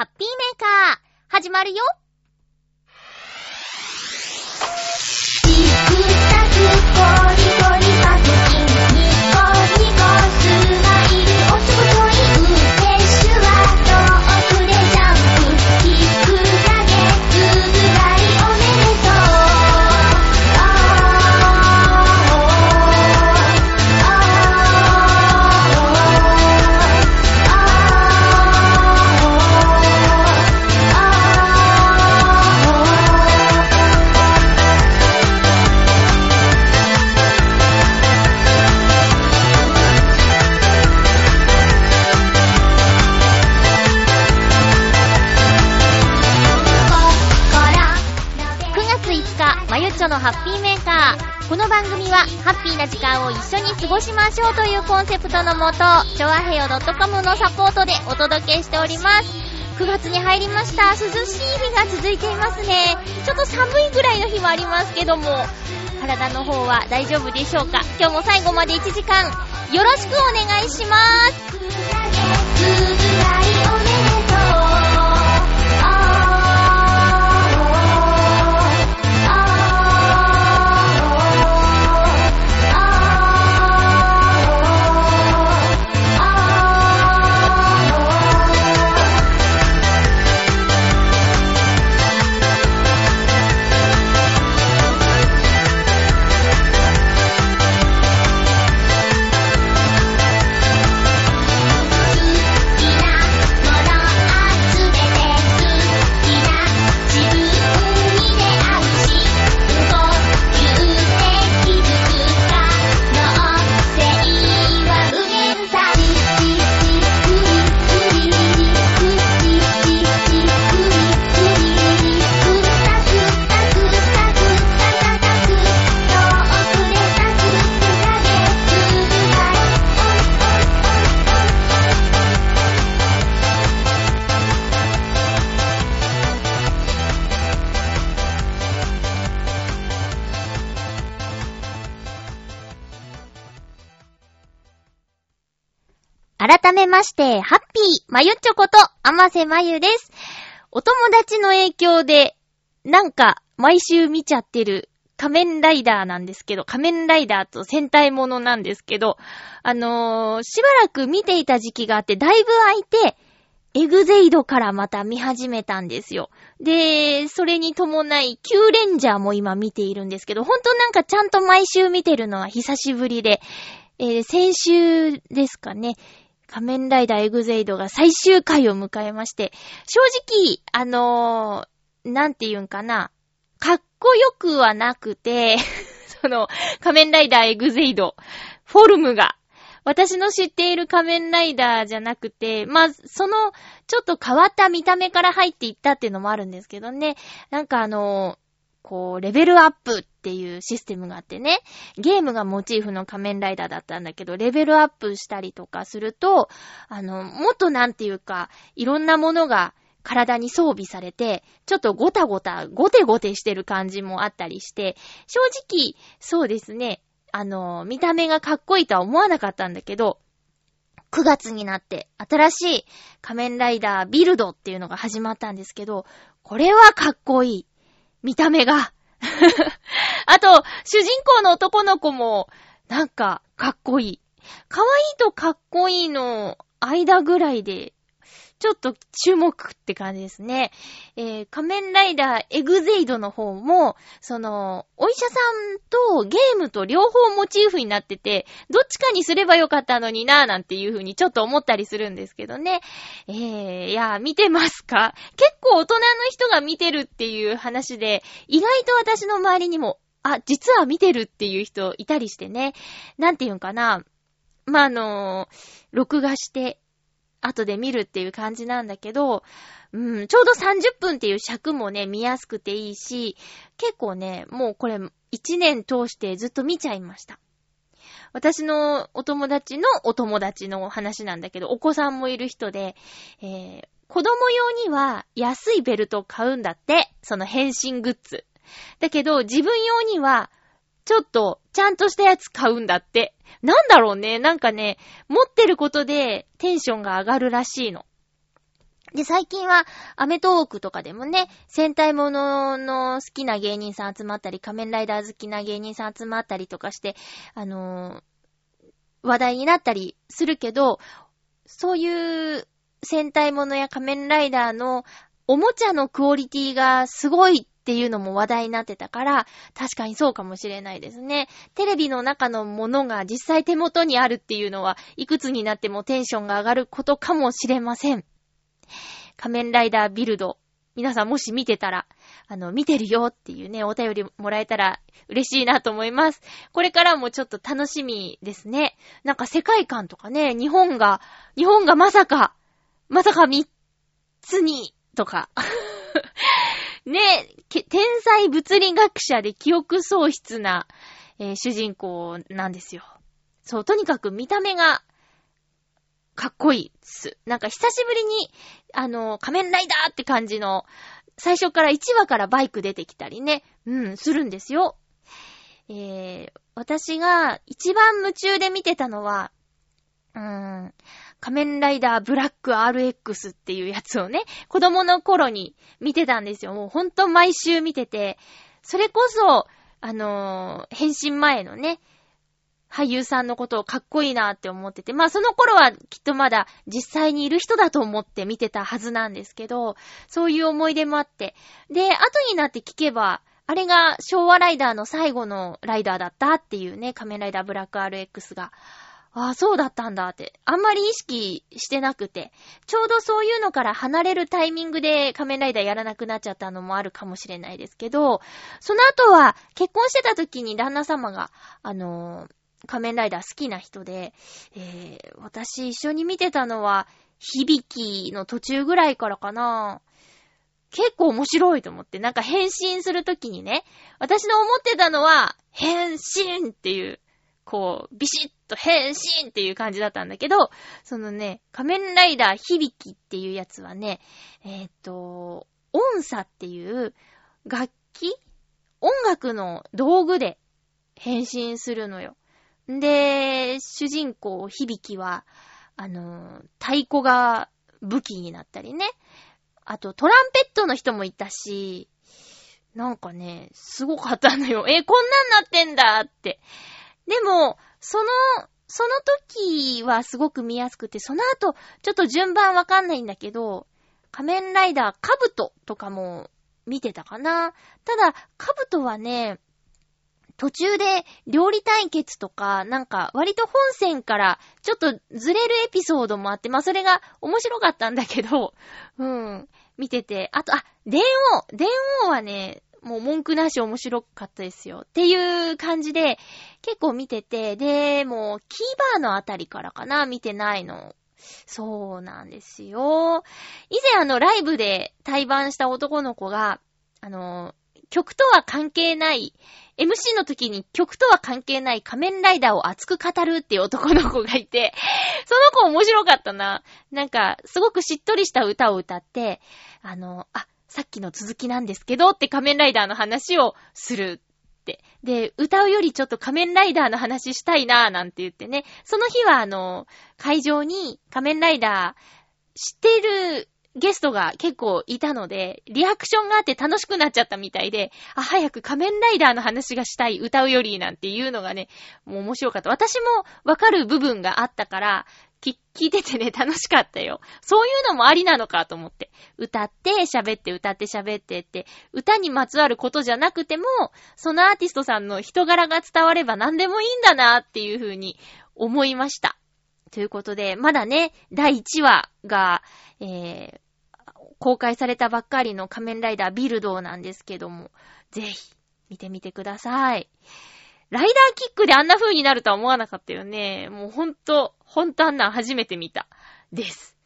ハッピーメーカー、始まるよ。のハッピーメーカー。この番組は、ハッピーな時間を一緒に過ごしましょうというコンセプトのもと、ちょわへよ .com のサポートでお届けしております。9月に入りました。涼しい日が続いていますね。ちょっと寒いぐらいの日もありますけども、体の方は大丈夫でしょうか？今日も最後まで1時間、よろしくお願いします。まして、ハッピー、まゆちょこと、あませまゆです。お友達の影響で、なんか、毎週見ちゃってる仮面ライダーなんですけど、仮面ライダーと戦隊ものなんですけど、あのー、しばらく見ていた時期があって、だいぶ空いて、エグゼイドからまた見始めたんですよ。で、それに伴い、キューレンジャーも今見ているんですけど、ほんとなんかちゃんと毎週見てるのは久しぶりで、えー先週ですかね、仮面ライダーエグゼイドが最終回を迎えまして、正直、あのーなんて言うんかな、かっこよくはなくて、その、仮面ライダーエグゼイド、フォルムが、私の知っている仮面ライダーじゃなくて、まあ、その、ちょっと変わった見た目から入っていったっていうのもあるんですけどね。なんかあのーこう、レベルアップっていうシステムがあってね、ゲームがモチーフの仮面ライダーだったんだけど、レベルアップしたりとかすると、あの、もっとなんていうか、いろんなものが体に装備されて、ちょっとゴタゴタ、ゴテゴテしてる感じもあったりして、正直、そうですね、あの、見た目がかっこいいとは思わなかったんだけど、9月になって新しい仮面ライダービルドっていうのが始まったんですけど、これはかっこいい。見た目が。あと、主人公の男の子も、なんか、かっこいい。かわいいとかっこいいの間ぐらいで、ちょっと注目って感じですね。えー、仮面ライダーエグゼイドの方も、その、お医者さんとゲームと両方モチーフになってて、どっちかにすればよかったのになぁなんていう風にちょっと思ったりするんですけどね。えー、いや、見てますか？結構大人の人が見てるっていう話で、意外と私の周りにも、あ、実は見てるっていう人いたりしてね。なんていうんかな。まあ、あの録画して、後で見るっていう感じなんだけど、うん、ちょうど30分っていう尺もね、見やすくていいし、結構ね、もうこれ、1年通してずっと見ちゃいました。私のお友達のお友達の話なんだけど、お子さんもいる人で、えー、子供用には安いベルトを買うんだって、その変身グッズ。だけど、自分用には、ちょっと、ちゃんとしたやつ買うんだって。なんだろうね。なんかね、持ってることでテンションが上がるらしいの。で、最近は、アメトーークとかでもね、戦隊ものの好きな芸人さん集まったり、仮面ライダー好きな芸人さん集まったりとかして、あのー、話題になったりするけど、そういう戦隊ものや仮面ライダーのおもちゃのクオリティがすごいっていうのも話題になってたから、確かにそうかもしれないですね。テレビの中のものが実際手元にあるっていうのは、いくつになってもテンションが上がることかもしれません。仮面ライダービルド。皆さんもし見てたら、あの、見てるよっていうね、お便りもらえたら嬉しいなと思います。これからもちょっと楽しみですね。なんか世界観とかね、日本が、日本がまさか、まさか三つに、とか。ね、天才物理学者で記憶喪失な、えー、主人公なんですよ。そう、とにかく見た目がかっこいいっす。なんか久しぶりに、あの、仮面ライダーって感じの、最初から1話からバイク出てきたりね、うん、するんですよ。えー、私が一番夢中で見てたのは、うーん、仮面ライダーブラック RX っていうやつをね、子供の頃に見てたんですよ。もうほんと毎週見てて、それこそ、あのー、変身前のね、俳優さんのことをかっこいいなって思ってて、まあその頃はきっとまだ実際にいる人だと思って見てたはずなんですけど、そういう思い出もあって。で、後になって聞けば、あれが昭和ライダーの最後のライダーだったっていうね、仮面ライダーブラック RX が。ああ、そうだったんだって。あんまり意識してなくて、ちょうどそういうのから離れるタイミングで仮面ライダーやらなくなっちゃったのもあるかもしれないですけど、その後は結婚してた時に旦那様が、あのー、仮面ライダー好きな人で、えー、私一緒に見てたのは、響きの途中ぐらいからかな。結構面白いと思って、なんか変身するときにね、私の思ってたのは、変身っていう、こう、ビシッと変身っていう感じだったんだけど、そのね、仮面ライダー響きっていうやつはね、えっ、ー、と、音差っていう楽器音楽の道具で変身するのよ。で、主人公、響きは、あの、太鼓が武器になったりね。あと、トランペットの人もいたし、なんかね、すごかったのよ。え、こんなんなってんだって。でも、その、その時はすごく見やすくて、その後、ちょっと順番わかんないんだけど、仮面ライダーカブトとかも見てたかな。ただ、カブトはね、途中で料理対決とか、なんか割と本線からちょっとずれるエピソードもあって、まあそれが面白かったんだけど、うん、見てて、あと、あ、電王電王はね、もう文句なし面白かったですよ。っていう感じで、結構見てて、で、もう、キーバーのあたりからかな、見てないの。そうなんですよ。以前あの、ライブで対バンした男の子が、あの、曲とは関係ない、MC の時に曲とは関係ない仮面ライダーを熱く語るっていう男の子がいて、その子面白かったな。なんか、すごくしっとりした歌を歌って、あの、あ、さっきの続きなんですけどって仮面ライダーの話をするって。で、歌うよりちょっと仮面ライダーの話したいなぁなんて言ってね。その日はあの、会場に仮面ライダー知ってるゲストが結構いたので、リアクションがあって楽しくなっちゃったみたいで、あ、早く仮面ライダーの話がしたい、歌うよりなんていうのがね、もう面白かった。私もわかる部分があったから、聞いててね、楽しかったよ。そういうのもありなのかと思って。歌って喋って歌って喋ってって、歌にまつわることじゃなくても、そのアーティストさんの人柄が伝われば何でもいいんだなっていうふうに思いました。ということで、まだね、第1話が、えー、公開されたばっかりの仮面ライダービルドなんですけども、ぜひ、見てみてください。ライダーキックであんな風になるとは思わなかったよね。もうほんと、ほんとあんな初めて見た。です。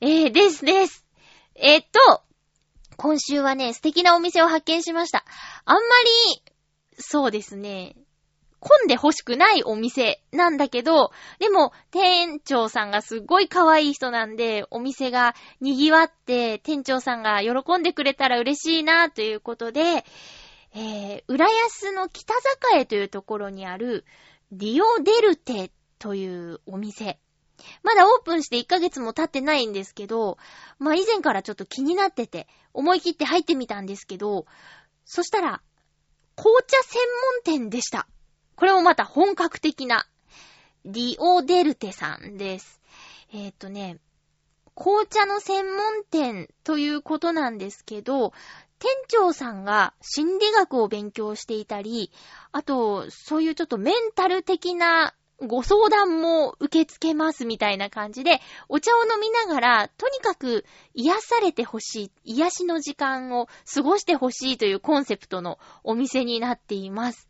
えー、です、です。えー、っと、今週はね、素敵なお店を発見しました。あんまり、そうですね、混んで欲しくないお店なんだけど、でも、店長さんがすっごい可愛い人なんで、お店が賑わって、店長さんが喜んでくれたら嬉しいな、ということで、えー、浦安の北坂というところにある、ディオデルテというお店。まだオープンして1ヶ月も経ってないんですけど、まあ以前からちょっと気になってて、思い切って入ってみたんですけど、そしたら、紅茶専門店でした。これもまた本格的な、ディオデルテさんです。えー、っとね、紅茶の専門店ということなんですけど、店長さんが心理学を勉強していたり、あと、そういうちょっとメンタル的なご相談も受け付けますみたいな感じで、お茶を飲みながら、とにかく癒されてほしい、癒しの時間を過ごしてほしいというコンセプトのお店になっています。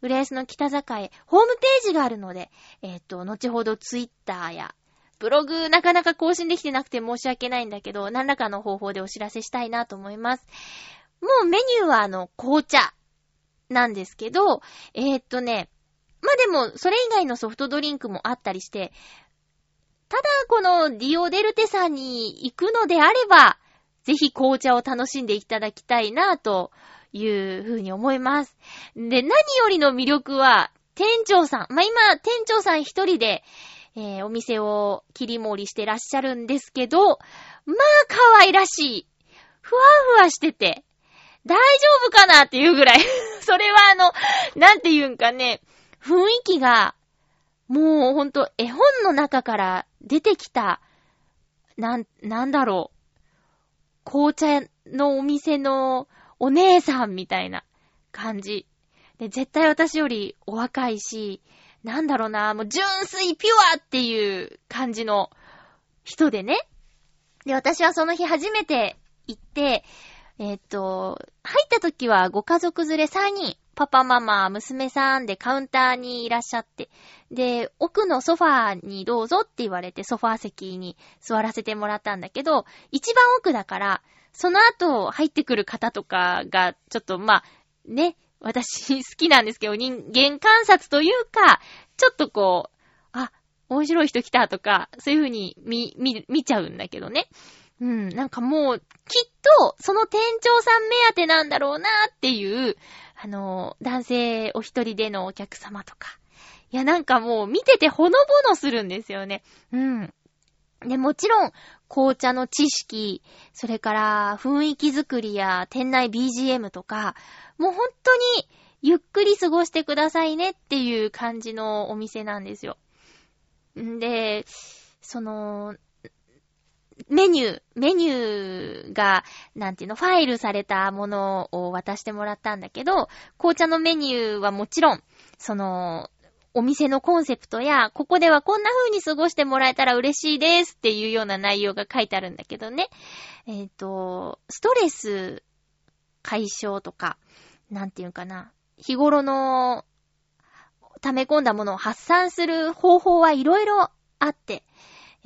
浦安の北境、ホームページがあるので、えっ、ー、と、後ほどツイッターや、ブログなかなか更新できてなくて申し訳ないんだけど、何らかの方法でお知らせしたいなと思います。もうメニューはあの、紅茶なんですけど、えー、っとね、まあ、でも、それ以外のソフトドリンクもあったりして、ただこのディオデルテさんに行くのであれば、ぜひ紅茶を楽しんでいただきたいなというふうに思います。で、何よりの魅力は、店長さん。まあ、今、店長さん一人で、えー、お店を切り盛りしてらっしゃるんですけど、まあ、可愛らしい。ふわふわしてて、大丈夫かなっていうぐらい それはあの、なんて言うんかね、雰囲気が、もうほんと絵本の中から出てきた、なん、なんだろう。紅茶のお店のお姉さんみたいな感じ。で、絶対私よりお若いし、なんだろうな、もう純粋ピュアっていう感じの人でね。で、私はその日初めて行って、えっ、と、入った時はご家族連れ3人、パパママ、娘さんでカウンターにいらっしゃって、で、奥のソファーにどうぞって言われてソファー席に座らせてもらったんだけど、一番奥だから、その後入ってくる方とかが、ちょっとまあ、ね、私好きなんですけど、人間観察というか、ちょっとこう、あ、面白い人来たとか、そういう風に見、見、見ちゃうんだけどね。うん、なんかもう、きっと、その店長さん目当てなんだろうなっていう、あの、男性お一人でのお客様とか。いや、なんかもう見ててほのぼのするんですよね。うん。で、もちろん、紅茶の知識、それから雰囲気作りや店内 BGM とか、もう本当にゆっくり過ごしてくださいねっていう感じのお店なんですよ。んで、その、メニュー、メニューが、なんていうの、ファイルされたものを渡してもらったんだけど、紅茶のメニューはもちろん、その、お店のコンセプトや、ここではこんな風に過ごしてもらえたら嬉しいですっていうような内容が書いてあるんだけどね。えっ、ー、と、ストレス解消とか、なんていうかな、日頃の溜め込んだものを発散する方法はいろいろあって、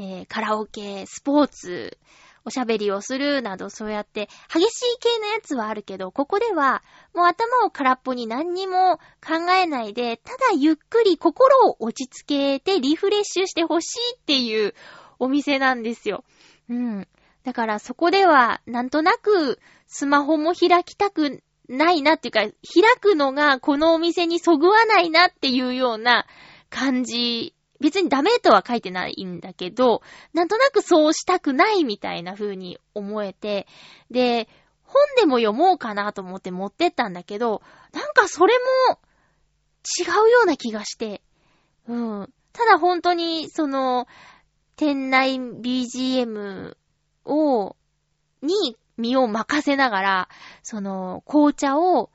えー、カラオケ、スポーツ、おしゃべりをするなどそうやって激しい系のやつはあるけど、ここではもう頭を空っぽに何にも考えないで、ただゆっくり心を落ち着けてリフレッシュしてほしいっていうお店なんですよ。うん。だからそこではなんとなくスマホも開きたくないなっていうか、開くのがこのお店にそぐわないなっていうような感じ別にダメとは書いてないんだけど、なんとなくそうしたくないみたいな風に思えて、で、本でも読もうかなと思って持ってったんだけど、なんかそれも違うような気がして、うん。ただ本当に、その、店内 BGM を、に身を任せながら、その、紅茶を、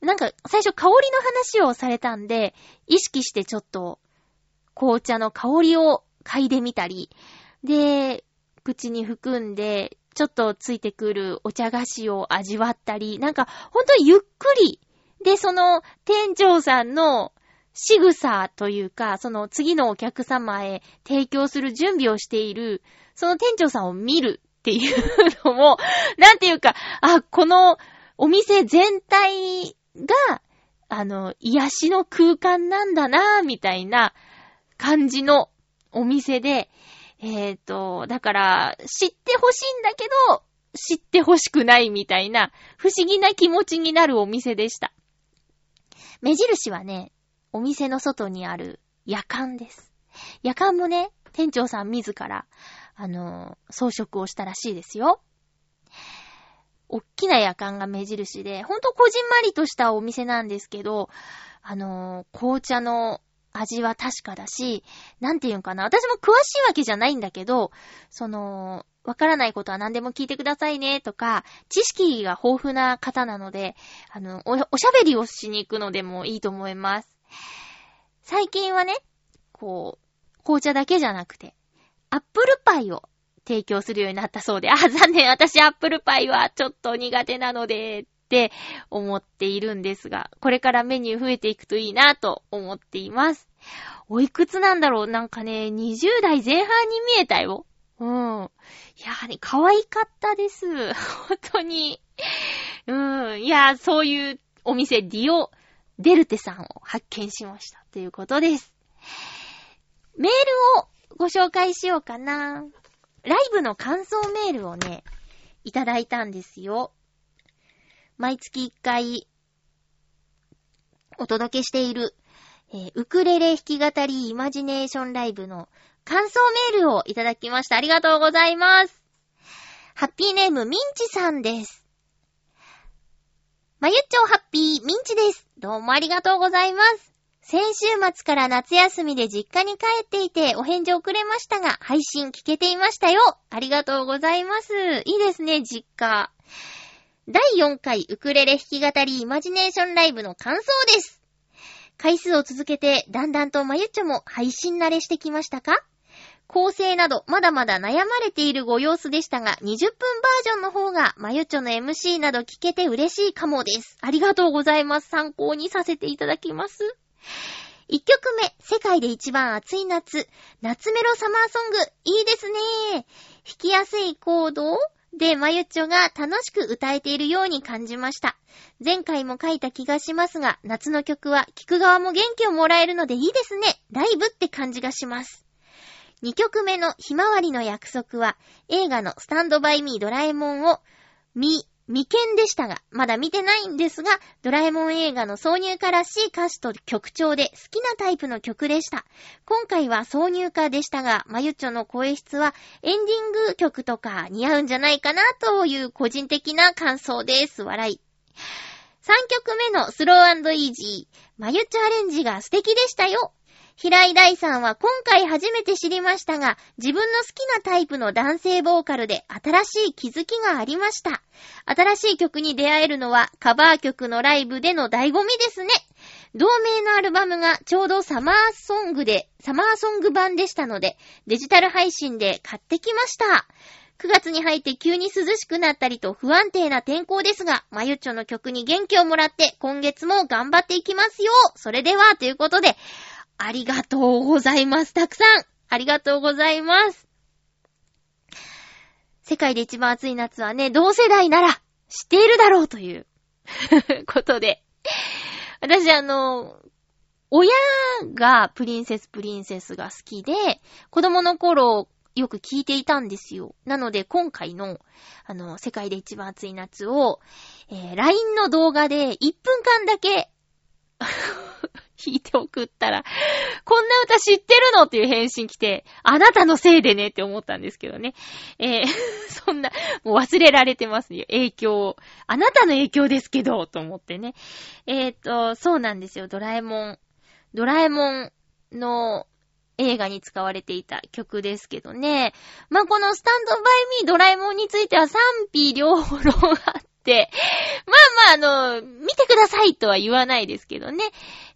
なんか最初香りの話をされたんで、意識してちょっと紅茶の香りを嗅いでみたり、で、口に含んで、ちょっとついてくるお茶菓子を味わったり、なんか、ほんとゆっくり、で、その、店長さんの仕草というか、その次のお客様へ提供する準備をしている、その店長さんを見るっていうのも、なんていうか、あ、このお店全体が、あの、癒しの空間なんだな、みたいな、感じのお店で、えっ、ー、と、だから、知ってほしいんだけど、知ってほしくないみたいな、不思議な気持ちになるお店でした。目印はね、お店の外にある夜間です。夜間もね、店長さん自ら、あのー、装飾をしたらしいですよ。おっきな夜間が目印で、ほんとこじんまりとしたお店なんですけど、あのー、紅茶の味は確かだし、なんて言うんかな。私も詳しいわけじゃないんだけど、その、わからないことは何でも聞いてくださいねとか、知識が豊富な方なので、あの、お、おしゃべりをしに行くのでもいいと思います。最近はね、こう、紅茶だけじゃなくて、アップルパイを提供するようになったそうで、あ、残念、私アップルパイはちょっと苦手なので、って思っているんですが、これからメニュー増えていくといいなと思っています。おいくつなんだろう？なんかね、20代前半に見えたよ。うん。いやね、可愛かったです。本当に。うん。いや、そういうお店、ディオ・デルテさんを発見しました。ということです。メールをご紹介しようかな。ライブの感想メールをね、いただいたんですよ。毎月1回、お届けしている、えー、ウクレレ弾き語りイマジネーションライブの感想メールをいただきました。ありがとうございます。ハッピーネームミンチさんです。まゆっちょハッピーミンチです。どうもありがとうございます。先週末から夏休みで実家に帰っていてお返事遅れましたが、配信聞けていましたよ。ありがとうございます。いいですね、実家。第4回ウクレレ弾き語りイマジネーションライブの感想です。回数を続けて、だんだんとまゆっちょも配信慣れしてきましたか？構成など、まだまだ悩まれているご様子でしたが、20分バージョンの方が、まゆちょの MC など聞けて嬉しいかもです。ありがとうございます。参考にさせていただきます。1曲目、世界で一番暑い夏、夏メロサマーソング、いいですね。弾きやすいコードで、まゆっちょが楽しく歌えているように感じました。前回も書いた気がしますが、夏の曲は聴く側も元気をもらえるのでいいですね。ライブって感じがします。2曲目のひまわりの約束は、映画のスタンドバイミードラえもんを見未見でしたが、まだ見てないんですが、ドラえもん映画の挿入歌らしい歌詞と曲調で好きなタイプの曲でした。今回は挿入歌でしたが、まゆっちょの声質はエンディング曲とか似合うんじゃないかなという個人的な感想です。笑い。3曲目のスローイージー、まゆっちょアレンジが素敵でしたよ。平井大さんは今回初めて知りましたが、自分の好きなタイプの男性ボーカルで新しい気づきがありました。新しい曲に出会えるのはカバー曲のライブでの醍醐味ですね。同名のアルバムがちょうどサマーソングで、サマーソング版でしたので、デジタル配信で買ってきました。9月に入って急に涼しくなったりと不安定な天候ですが、まゆっちょの曲に元気をもらって今月も頑張っていきますよそれでは、ということで、ありがとうございます。たくさんありがとうございます。世界で一番暑い夏はね、同世代なら知っているだろうという ことで。私あの、親がプリンセスプリンセスが好きで、子供の頃よく聞いていたんですよ。なので今回の、あの、世界で一番暑い夏を、えー、LINE の動画で1分間だけ 弾いて送ったら、こんな歌知ってるのっていう返信来て、あなたのせいでねって思ったんですけどね。えー、そんな、もう忘れられてますよ。影響あなたの影響ですけど、と思ってね。えーと、そうなんですよ。ドラえもん。ドラえもんの映画に使われていた曲ですけどね。まあ、このスタンドバイミードラえもんについては賛否両論あっ、まあまあ、あの、見てくださいとは言わないですけどね。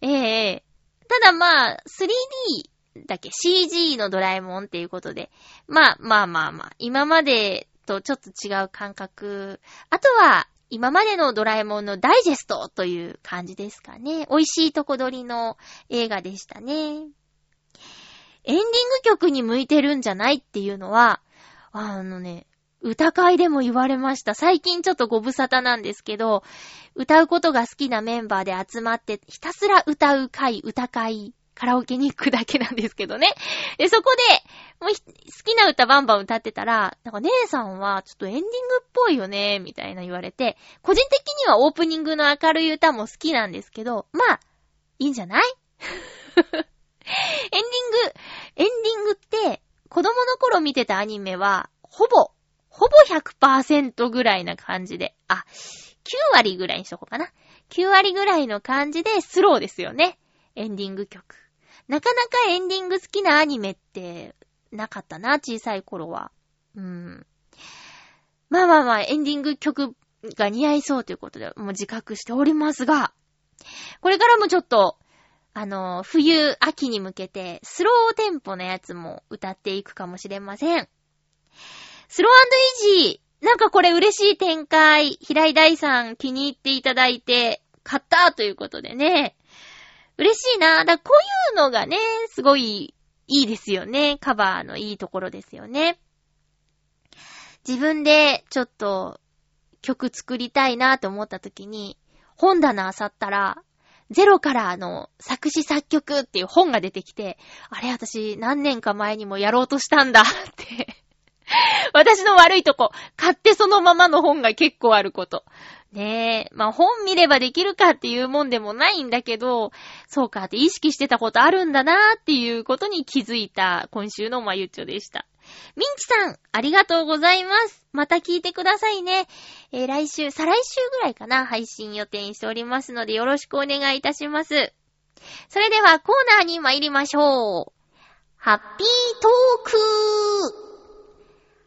ええー、ただまあ、3D だっけ ?CG のドラえもんっていうことで。まあまあまあまあ、今までとちょっと違う感覚。あとは、今までのドラえもんのダイジェストという感じですかね。美味しいとこ取りの映画でしたね。エンディング曲に向いてるんじゃないっていうのは、あのね、歌会でも言われました。最近ちょっとご無沙汰なんですけど、歌うことが好きなメンバーで集まって、ひたすら歌う会、歌会、カラオケに行くだけなんですけどね。で、そこで、もう好きな歌バンバン歌ってたら、なんか姉さんはちょっとエンディングっぽいよね、みたいな言われて、個人的にはオープニングの明るい歌も好きなんですけど、まあ、いいんじゃない？エンディング、エンディングって、子供の頃見てたアニメは、ほぼ、ほぼ100%ぐらいな感じで、あ、9割ぐらいにしとこうかな。9割ぐらいの感じでスローですよね。エンディング曲。なかなかエンディング好きなアニメってなかったな、小さい頃は。うん。まあまあまあ、エンディング曲が似合いそうということで、もう自覚しておりますが、これからもちょっと、あの、冬、秋に向けて、スローテンポのやつも歌っていくかもしれません。スローイージー、なんかこれ嬉しい展開、平井大さん気に入っていただいて、買ったということでね。嬉しいな。だこういうのがね、すごいいいですよね。カバーのいいところですよね。自分でちょっと曲作りたいなと思った時に、本棚漁ったら、ゼロからあの、作詞作曲っていう本が出てきて、あれ私何年か前にもやろうとしたんだって 私の悪いとこ、買ってそのままの本が結構あること。ねえ、まあ本見ればできるかっていうもんでもないんだけど、そうかって意識してたことあるんだなーっていうことに気づいた今週のまゆっちょでした。ミンチさん、ありがとうございます。また聞いてくださいね。えー、来週、再来週ぐらいかな、配信予定しておりますので、よろしくお願いいたします。それでは、コーナーに参りましょう。ハッピートーク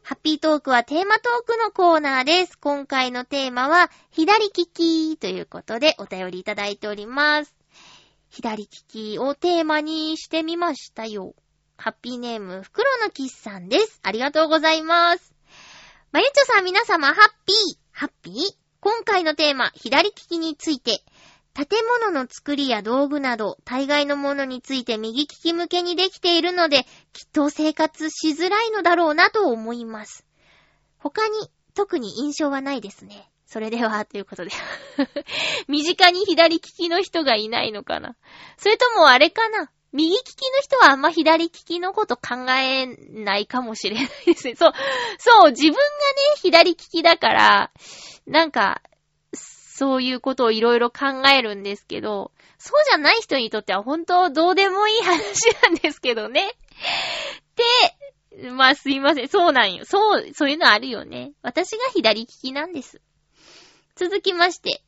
ハッピートークはテーマトークのコーナーです。今回のテーマは、左利きということでお便りいただいております。左利きをテーマにしてみましたよ。ハッピーネーム、袋のキスさんです。ありがとうございます。まゆちょさん皆様、ハッピー、ハッピー今回のテーマ、左利きについて、建物の作りや道具など、大概のものについて右利き向けにできているので、きっと生活しづらいのだろうなと思います。他に特に印象はないですね。それでは、ということで 身近に左利きの人がいないのかなそれともあれかな右利きの人はあんま左利きのこと考えないかもしれないですね。そう、そう、自分がね、左利きだから、なんか、そういうことをいろいろ考えるんですけど、そうじゃない人にとっては本当どうでもいい話なんですけどね。で、まあすいません。そうなんよ。そう、そういうのあるよね。私が左利きなんです。続きまして、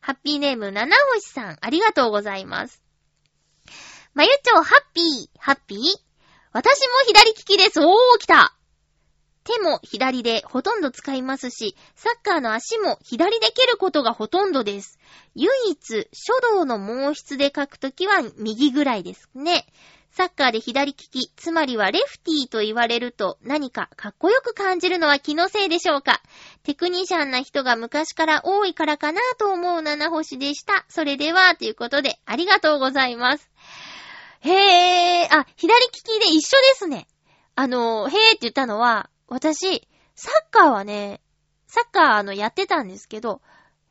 ハッピーネーム七星さん、ありがとうございます。まゆちょ、ハッピー、ハッピー？私も左利きです。おー、来た手も左でほとんど使いますし、サッカーの足も左で蹴ることがほとんどです。唯一、書道の毛筆で書くときは右ぐらいですね。サッカーで左利き、つまりはレフティーと言われると何かかっこよく感じるのは気のせいでしょうかテクニシャンな人が昔から多いからかなと思う七星でした。それでは、ということで、ありがとうございます。へー、あ、左利きで一緒ですね。あの、へーって言ったのは、私、サッカーはね、サッカーあのやってたんですけど、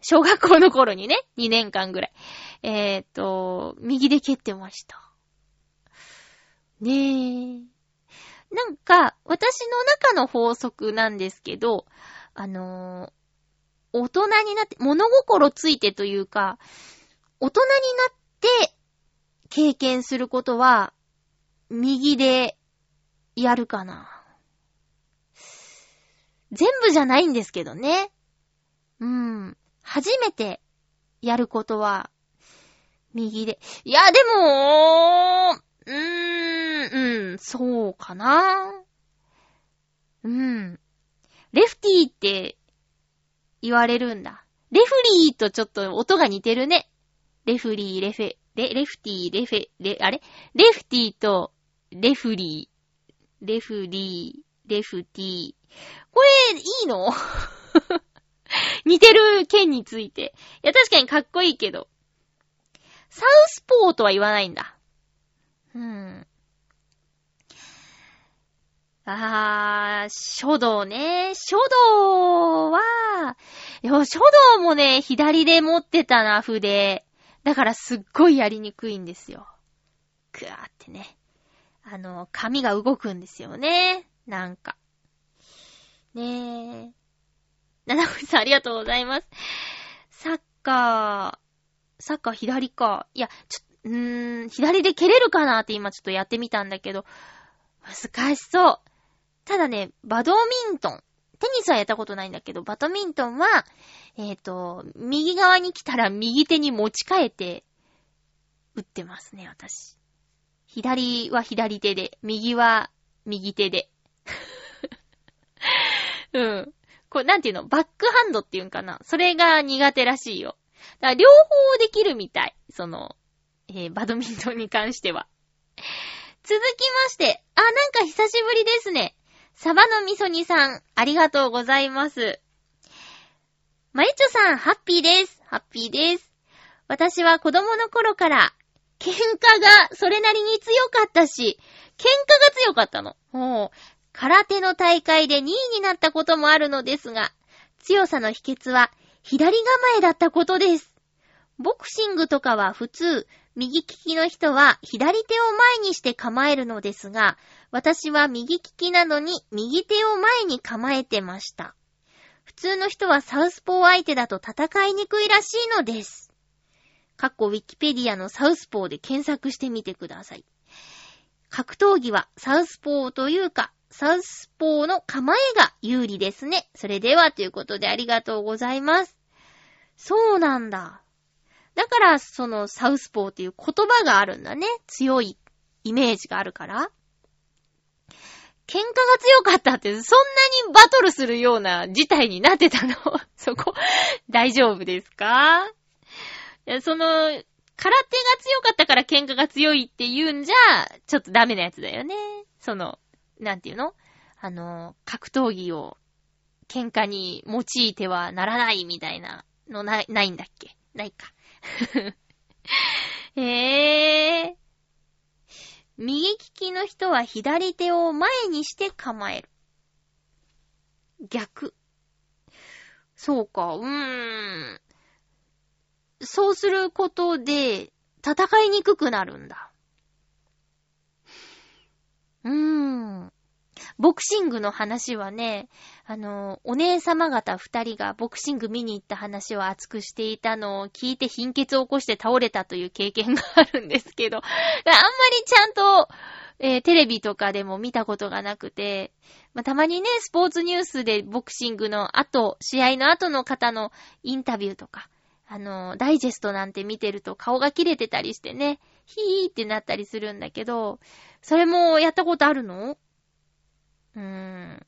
小学校の頃にね、2年間ぐらい。えー、っと、右で蹴ってました。ねえ。なんか、私の中の法則なんですけど、あのー、大人になって、物心ついてというか、大人になって経験することは、右でやるかな。全部じゃないんですけどね。うん。初めてやることは、右で。いや、でも、うーん、うん、そうかな。うん。レフティーって言われるんだ。レフリーとちょっと音が似てるね。レフリー、レフェ、レ、レフティー、レフェ、レ、あれ？レフティーとレフリー、レフリー、レフティー。これ、いいの？似てる剣について。いや、確かにかっこいいけど。サウスポーとは言わないんだ。うん。あー、書道ね。書道は、書道もね、左で持ってたな、筆。だからすっごいやりにくいんですよ。くわーってね。あの、紙が動くんですよね。なんか。ねえ。七星さんありがとうございます。サッカー、サッカー左か。いや、ちょ、うーん、左で蹴れるかなって今ちょっとやってみたんだけど、難しそう。ただね、バドミントン。テニスはやったことないんだけど、バドミントンは、えっ、ー、と、右側に来たら右手に持ち替えて、打ってますね、私。左は左手で、右は右手で。うん。これなんていうの？バックハンドっていうんかな？それが苦手らしいよ。だから両方できるみたい。その、えー、バドミントンに関しては。続きまして、あ、なんか久しぶりですね。サバの味噌煮さん、ありがとうございます。まゆちょさん、ハッピーです。ハッピーです。私は子供の頃から、喧嘩がそれなりに強かったし、喧嘩が強かったの。ほう。空手の大会で2位になったこともあるのですが、強さの秘訣は左構えだったことです。ボクシングとかは普通、右利きの人は左手を前にして構えるのですが、私は右利きなのに右手を前に構えてました。普通の人はサウスポー相手だと戦いにくいらしいのです。かっこウィキペディアのサウスポーで検索してみてください。格闘技はサウスポーというか、サウスポーの構えが有利ですね。それではということでありがとうございます。そうなんだ。だから、そのサウスポーっていう言葉があるんだね。強いイメージがあるから。喧嘩が強かったって、そんなにバトルするような事態になってたの？そこ、大丈夫ですか？その、空手が強かったから喧嘩が強いって言うんじゃ、ちょっとダメなやつだよね。その、なんていうの？あの、格闘技を喧嘩に用いてはならないみたいなのない、ないんだっけ？ないか。へえー。右利きの人は左手を前にして構える。逆。そうか、うーん。そうすることで、戦いにくくなるんだ。うーん。ボクシングの話はね、あの、お姉様方二人がボクシング見に行った話を熱くしていたのを聞いて貧血を起こして倒れたという経験があるんですけど、あんまりちゃんと、えー、テレビとかでも見たことがなくて、まあ、たまにね、スポーツニュースでボクシングの後、試合の後の方のインタビューとか、あの、ダイジェストなんて見てると顔が切れてたりしてね、ヒーってなったりするんだけど、それもやったことあるの？うーん。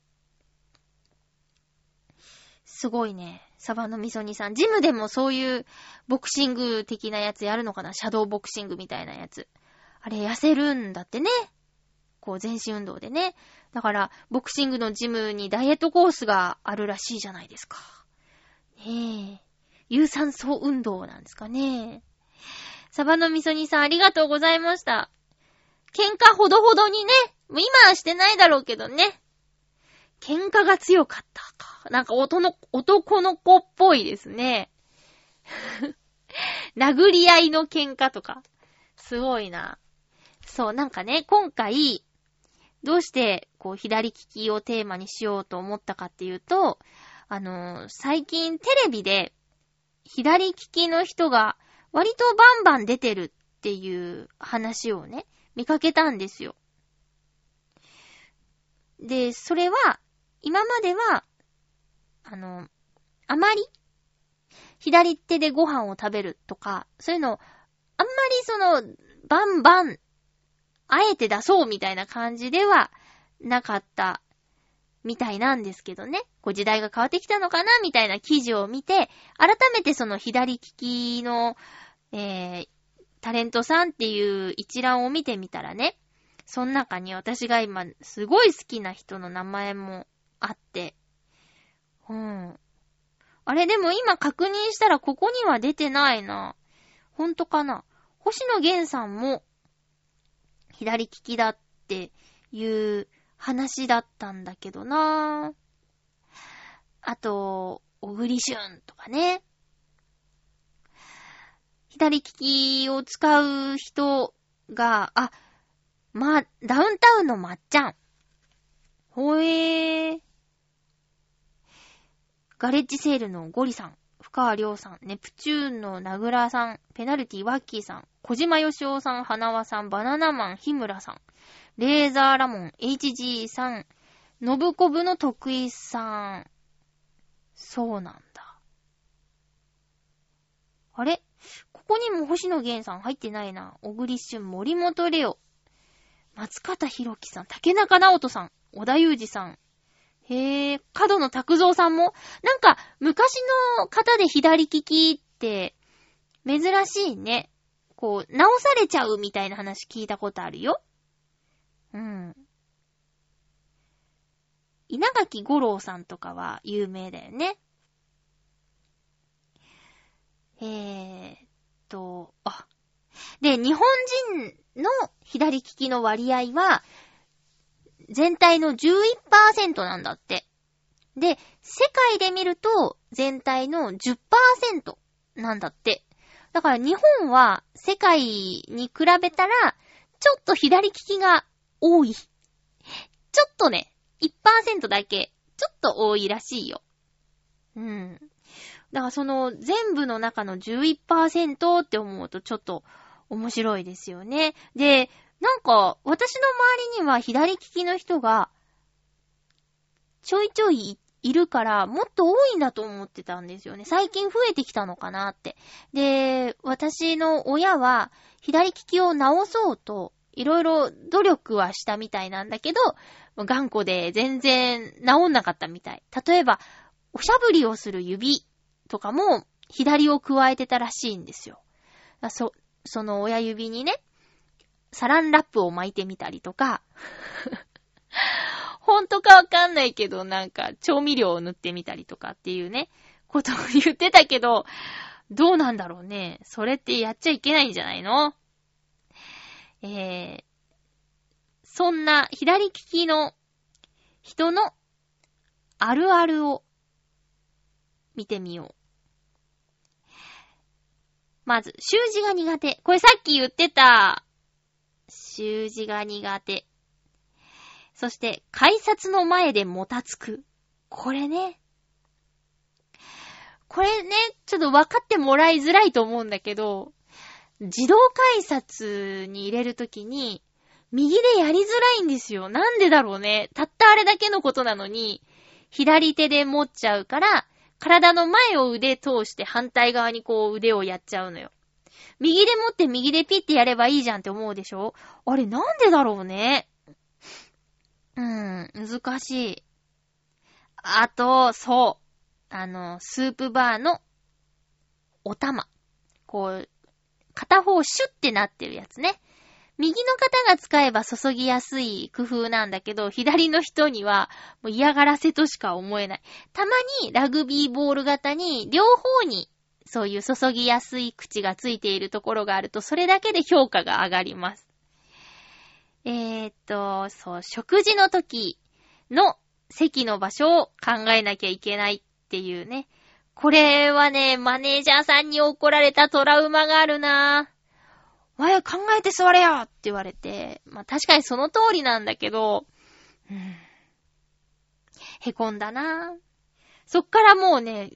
すごいね。サバの味噌煮さん。ジムでもそういうボクシング的なやつやるのかな？シャドーボクシングみたいなやつ。あれ痩せるんだってね。こう全身運動でね。だから、ボクシングのジムにダイエットコースがあるらしいじゃないですか。ねえ。有酸素運動なんですかね。サバの味噌煮さんありがとうございました。喧嘩ほどほどにね。もう今はしてないだろうけどね。喧嘩が強かったか。なんか男の、男の子っぽいですね。殴り合いの喧嘩とか。すごいな。そう、なんかね、今回、どうして、こう、左利きをテーマにしようと思ったかっていうと、あのー、最近テレビで、左利きの人が割とバンバン出てるっていう話をね、見かけたんですよ。で、それは、今までは、あの、あまり、左手でご飯を食べるとか、そういうの、あんまりその、バンバン、あえて出そうみたいな感じではなかったみたいなんですけどね。こう時代が変わってきたのかなみたいな記事を見て、改めてその左利きの、えー、タレントさんっていう一覧を見てみたらね、その中に私が今すごい好きな人の名前もあって、うん。あれでも今確認したらここには出てないな。ほんとかな？星野源さんも左利きだっていう話だったんだけどなあと、小栗旬とかね。左利きを使う人が、あ、ま、ダウンタウンのまっちゃん。ほえー。ガレッジセールのゴリさん、深川亮さん、ネプチューンの名倉さん、ペナルティワッキーさん、小島よしおさん、花輪さん、バナナマン、日村さん、レーザーラモン、HG さん、信子部の徳井さん。そうなんだ。あれ？にも星野源さん入ってないな。小栗旬、森本レオ。松方弘樹さん、竹中直人さん、小田裕二さん。へえ、角野拓造さんもなんか、昔の方で左利きって、珍しいね。こう、直されちゃうみたいな話聞いたことあるよ。うん。稲垣五郎さんとかは有名だよね。えーと、あ。で、日本人の左利きの割合は、全体の11%なんだって。で、世界で見ると全体の10%なんだって。だから日本は世界に比べたら、ちょっと左利きが多い。ちょっとね、1%だけ、ちょっと多いらしいよ。うん。だからその全部の中の11%って思うとちょっと面白いですよね。で、なんか私の周りには左利きの人がちょいちょいいるからもっと多いんだと思ってたんですよね。最近増えてきたのかなって。で、私の親は左利きを直そうといろいろ努力はしたみたいなんだけど、頑固で全然治んなかったみたい。例えば、おしゃぶりをする指とかも左を加えてたらしいんですよ。そ、その親指にね、サランラップを巻いてみたりとか、本当かわかんないけど、なんか調味料を塗ってみたりとかっていうね、ことを言ってたけど、どうなんだろうね。それってやっちゃいけないんじゃないの？えー、そんな左利きの人のあるあるを見てみよう。まず、習字が苦手。これさっき言ってた、習字が苦手。そして、改札の前でもたつく。これね。これね、ちょっと分かってもらいづらいと思うんだけど、自動改札に入れるときに、右でやりづらいんですよ。なんでだろうね。たったあれだけのことなのに、左手で持っちゃうから、体の前を腕通して反対側にこう腕をやっちゃうのよ。右で持って右でピッてやればいいじゃんって思うでしょ？あれなんでだろうね？うん、難しい。あと、そう。あの、スープバーのお玉。こう、片方シュッてなってるやつね。右の方が使えば注ぎやすい工夫なんだけど、左の人にはもう嫌がらせとしか思えない。たまにラグビーボール型に両方にそういう注ぎやすい口がついているところがあると、それだけで評価が上がります。えー、っと、そう、食事の時の席の場所を考えなきゃいけないっていうね。これはね、マネージャーさんに怒られたトラウマがあるなぁ。わや、考えて座れよって言われて、まあ確かにその通りなんだけど、うん、へこんだなそっからもうね、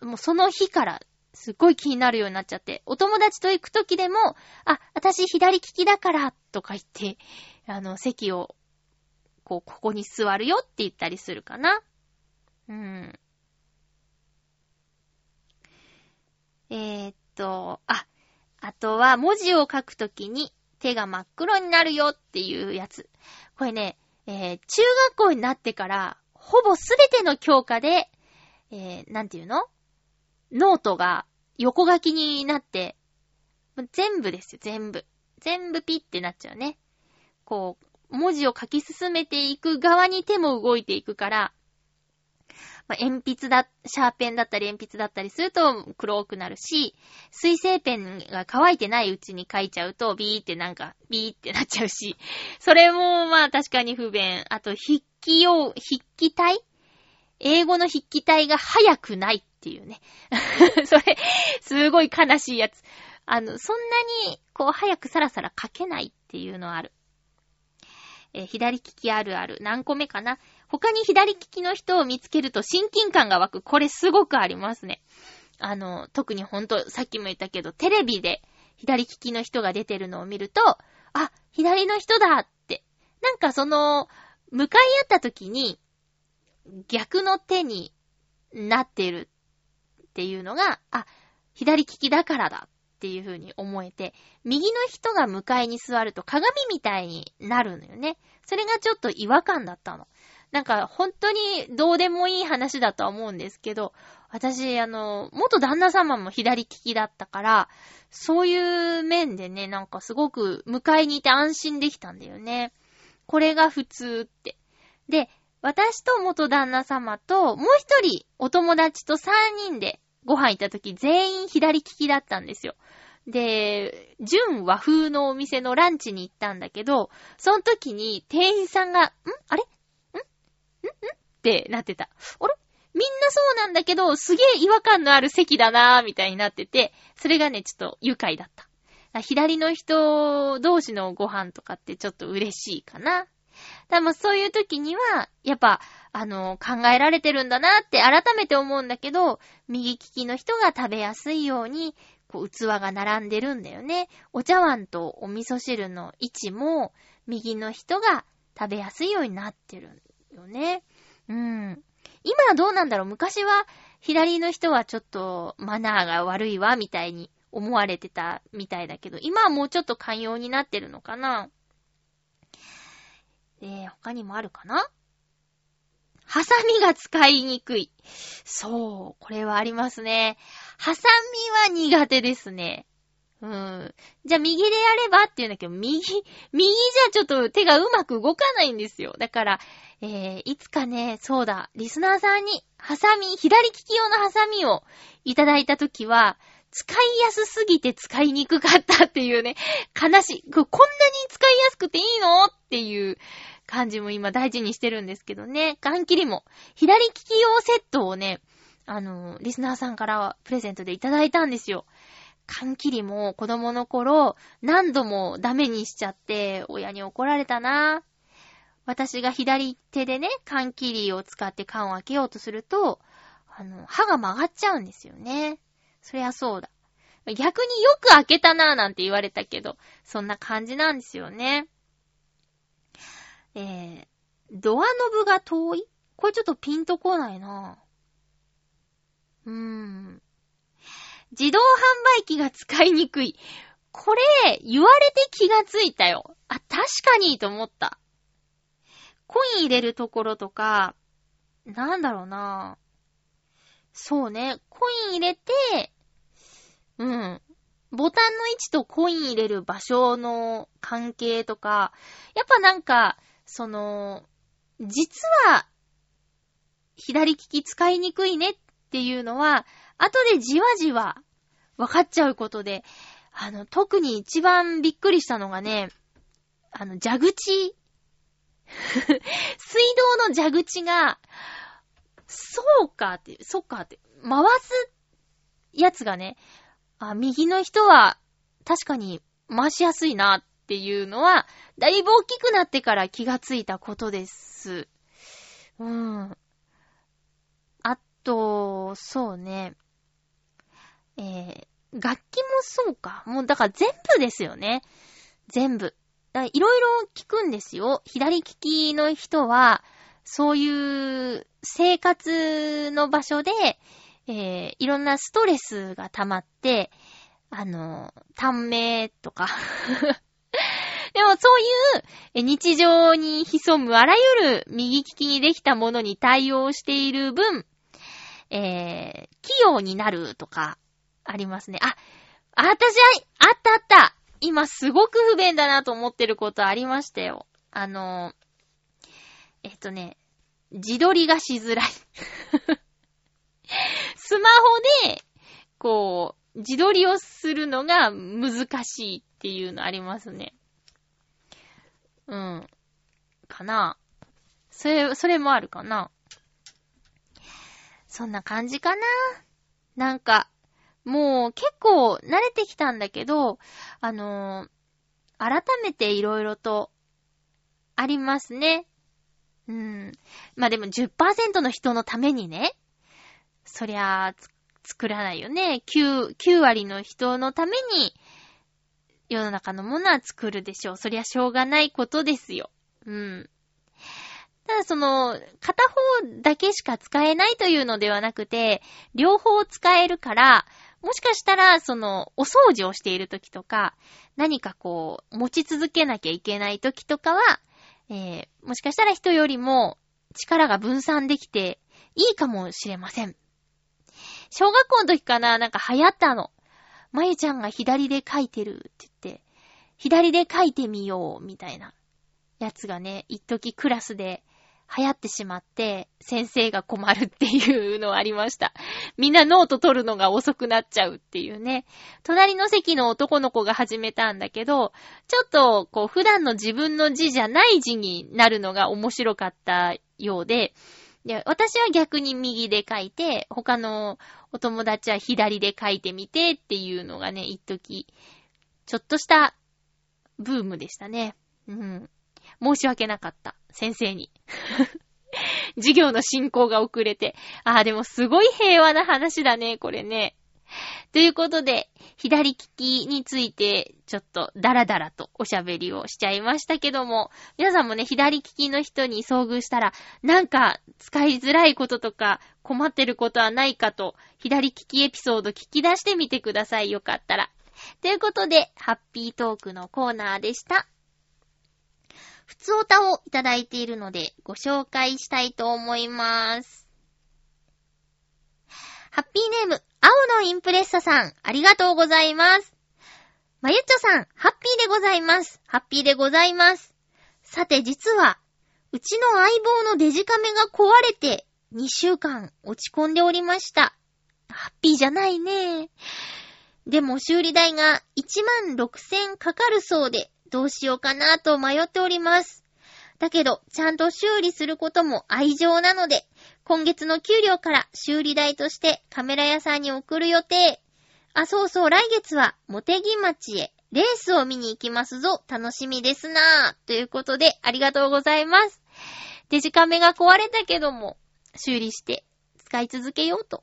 もうその日からすっごい気になるようになっちゃって、お友達と行くときでも、あ、私左利きだから、とか言って、あの、席を、こう、ここに座るよって言ったりするかな。うん。えー、っと、とは文字を書くときに手が真っ黒になるよっていうやつ。これね、えー、中学校になってから、ほぼすべての教科で、えー、なんていうの？ノートが横書きになって、全部ですよ、全部。全部ピッてなっちゃうね。こう、文字を書き進めていく側に手も動いていくから、まあ、鉛筆だ、シャーペンだったり鉛筆だったりすると黒くなるし、水性ペンが乾いてないうちに書いちゃうとビーってなんか、ビーってなっちゃうし、それもまあ確かに不便。あと筆記用、筆記体？英語の筆記体が早くないっていうね。それ、すごい悲しいやつ。あの、そんなに、こう、早くさらさら書けないっていうのある。え、左利きあるある。何個目かな？他に左利きの人を見つけると親近感が湧く。これすごくありますね。あの、特にほんと、さっきも言ったけど、テレビで左利きの人が出てるのを見ると、あ、左の人だって。なんかその、向かい合った時に、逆の手になってるっていうのが、あ、左利きだからだっていう風に思えて、右の人が向かいに座ると鏡みたいになるのよね。それがちょっと違和感だったの。なんか本当にどうでもいい話だとは思うんですけど、私、あの、元旦那様も左利きだったから、そういう面でね、なんかすごく迎えにいて安心できたんだよね。これが普通って。で、私と元旦那様と、もう一人お友達と三人でご飯行った時全員左利きだったんですよ。で、純和風のお店のランチに行ったんだけど、その時に店員さんが、ん？あれ？ってなってた。あれ？みんなそうなんだけど、すげえ違和感のある席だなーみたいになってて、それがね、ちょっと愉快だった。左の人同士のご飯とかってちょっと嬉しいかな。でもそういう時には、やっぱ、あの、考えられてるんだなって改めて思うんだけど、右利きの人が食べやすいように、こう、器が並んでるんだよね。お茶碗とお味噌汁の位置も、右の人が食べやすいようになってるよね。うん。今はどうなんだろう？昔は、左の人はちょっとマナーが悪いわ、みたいに思われてたみたいだけど、今はもうちょっと寛容になってるのかな？えー、他にもあるかな？ハサミが使いにくい。そう、これはありますね。ハサミは苦手ですね。うん。じゃあ右でやればって言うんだけど、右、右じゃちょっと手がうまく動かないんですよ。だから、えー、いつかね、そうだ、リスナーさんに、ハサミ、左利き用のハサミをいただいたときは、使いやすすぎて使いにくかったっていうね、悲しい。こんなに使いやすくていいのっていう感じも今大事にしてるんですけどね。缶切りも。左利き用セットをね、あの、リスナーさんからプレゼントでいただいたんですよ。缶切りも子供の頃何度もダメにしちゃって親に怒られたな。私が左手でね、缶切りを使って缶を開けようとすると、あの、歯が曲がっちゃうんですよね。そりゃそうだ。逆によく開けたなぁなんて言われたけど、そんな感じなんですよね。えー、ドアノブが遠い？これちょっとピンとこないなぁ。うーん。自動販売機が使いにくい。これ、言われて気がついたよ。あ、確かにと思った。コイン入れるところとか、なんだろうなそうね、コイン入れて、うん。ボタンの位置とコイン入れる場所の関係とか、やっぱなんか、その、実は、左利き使いにくいねっていうのは、後でじわじわ分かっちゃうことで、あの、特に一番びっくりしたのがね、あの、蛇口。水道の蛇口が、そうかって、そっかって、回すやつがね、あ、右の人は確かに回しやすいなっていうのは、だいぶ大きくなってから気がついたことです。うん。あと、そうね。えー、楽器もそうか。もうだから全部ですよね。全部。いろいろ聞くんですよ。左利きの人は、そういう生活の場所で、えー、いろんなストレスが溜まって、あの、短命とか でもそういう日常に潜むあらゆる右利きにできたものに対応している分、えー、器用になるとか、ありますね。あ、あ、私、あったあった。今すごく不便だなと思ってることありましたよ。あの、えっとね、自撮りがしづらい スマホで、こう、自撮りをするのが難しいっていうのありますね。うん。かな。それ、それもあるかな。そんな感じかな。なんか、もう結構慣れてきたんだけど、あのー、改めて色々とありますね。うん。まあでも10%の人のためにね、そりゃ、作らないよね。9、9割の人のために、世の中のものは作るでしょう。そりゃしょうがないことですよ。うん。ただその、片方だけしか使えないというのではなくて、両方使えるから、もしかしたら、その、お掃除をしている時とか、何かこう、持ち続けなきゃいけない時とかは、えー、もしかしたら人よりも力が分散できていいかもしれません。小学校の時かな、なんか流行ったの。まゆちゃんが左で書いてるって言って、左で書いてみよう、みたいなやつがね、一時クラスで流行ってしまって、先生が困るっていうのはありました。みんなノート取るのが遅くなっちゃうっていうね。隣の席の男の子が始めたんだけど、ちょっと、こう、普段の自分の字じゃない字になるのが面白かったようで、で、私は逆に右で書いて、他のお友達は左で書いてみてっていうのがね、一時、ちょっとしたブームでしたね。うん。申し訳なかった。先生に。授業の進行が遅れて。ああ、でもすごい平和な話だね、これね。ということで、左利きについて、ちょっとダラダラとおしゃべりをしちゃいましたけども、皆さんもね、左利きの人に遭遇したら、なんか使いづらいこととか困ってることはないかと、左利きエピソード聞き出してみてください。よかったら。ということで、ハッピートークのコーナーでした。普通歌をいただいているので、ご紹介したいと思います。ハッピーネーム、青のインプレッサさん、ありがとうございます。まゆっちょさん、ハッピーでございます。ハッピーでございます。さて、実は、うちの相棒のデジカメが壊れて、2週間落ち込んでおりました。ハッピーじゃないね。でも修理代が1万6000かかるそうで、どうしようかなと迷っております。だけど、ちゃんと修理することも愛情なので、今月の給料から修理代としてカメラ屋さんに送る予定。あ、そうそう、来月は、モテギ町へレースを見に行きますぞ。楽しみですなぁ。ということで、ありがとうございます。デジカメが壊れたけども、修理して使い続けようと。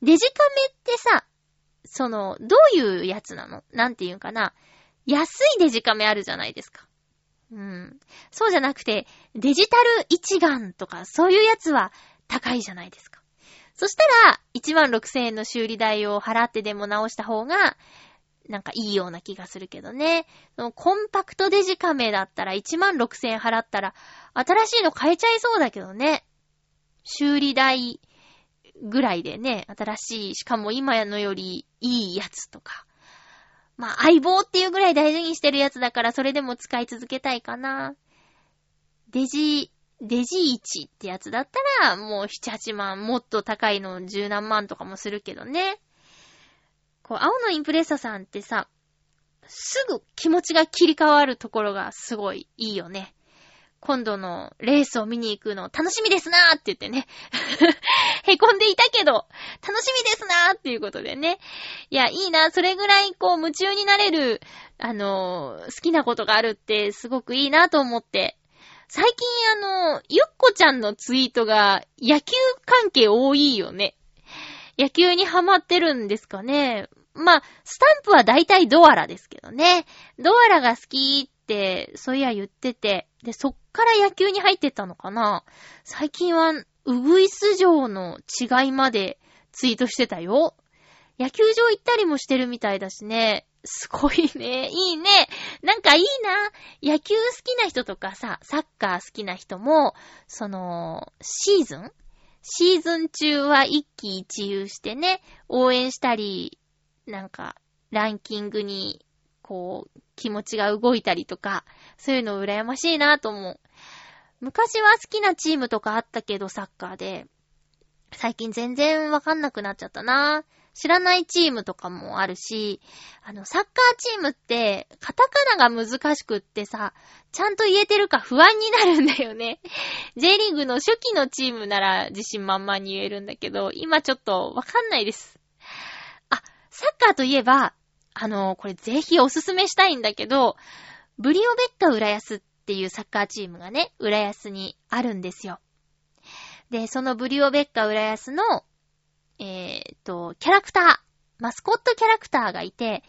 デジカメってさ、その、どういうやつなの？なんていうかな。安いデジカメあるじゃないですか。うん。そうじゃなくて、デジタル一眼とか、そういうやつは高いじゃないですか。そしたら、1万6千円の修理代を払ってでも直した方が、なんかいいような気がするけどね。コンパクトデジカメだったら1万6千円払ったら、新しいの買えちゃいそうだけどね。修理代ぐらいでね、新しい、しかも今のよりいいやつとか。まあ、相棒っていうぐらい大事にしてるやつだから、それでも使い続けたいかな。デジ、デジ1ってやつだったら、もう7、8万、もっと高いの10何万とかもするけどね。こう、青のインプレッサさんってさ、すぐ気持ちが切り替わるところがすごいいいよね。今度のレースを見に行くの楽しみですなーって言ってね。へこんでいたけど、楽しみですなーっていうことでね。いや、いいな、それぐらいこう夢中になれる、あのー、好きなことがあるってすごくいいなと思って。最近あの、ゆっこちゃんのツイートが野球関係多いよね。野球にハマってるんですかね。まあ、スタンプは大体ドアラですけどね。ドアラが好き、そういや言ってて、で、そっから野球に入ってたのかな？最近は、ウグイス城の違いまでツイートしてたよ。野球場行ったりもしてるみたいだしね。すごいね。いいね。なんかいいな。野球好きな人とかさ、サッカー好きな人も、その、シーズン？シーズン中は一喜一憂してね、応援したり、なんか、ランキングに、こう、気持ちが動いたりとか、そういうの羨ましいなと思う。昔は好きなチームとかあったけど、サッカーで。最近全然わかんなくなっちゃったな。知らないチームとかもあるし、あの、サッカーチームって、カタカナが難しくってさ、ちゃんと言えてるか不安になるんだよね。J リーグの初期のチームなら自信満々に言えるんだけど、今ちょっとわかんないです。あ、サッカーといえば、あの、これぜひおすすめしたいんだけど、ブリオベッカ浦安っていうサッカーチームがね、浦安にあるんですよ。で、そのブリオベッカ浦安の、えー、と、キャラクター、マスコットキャラクターがいて、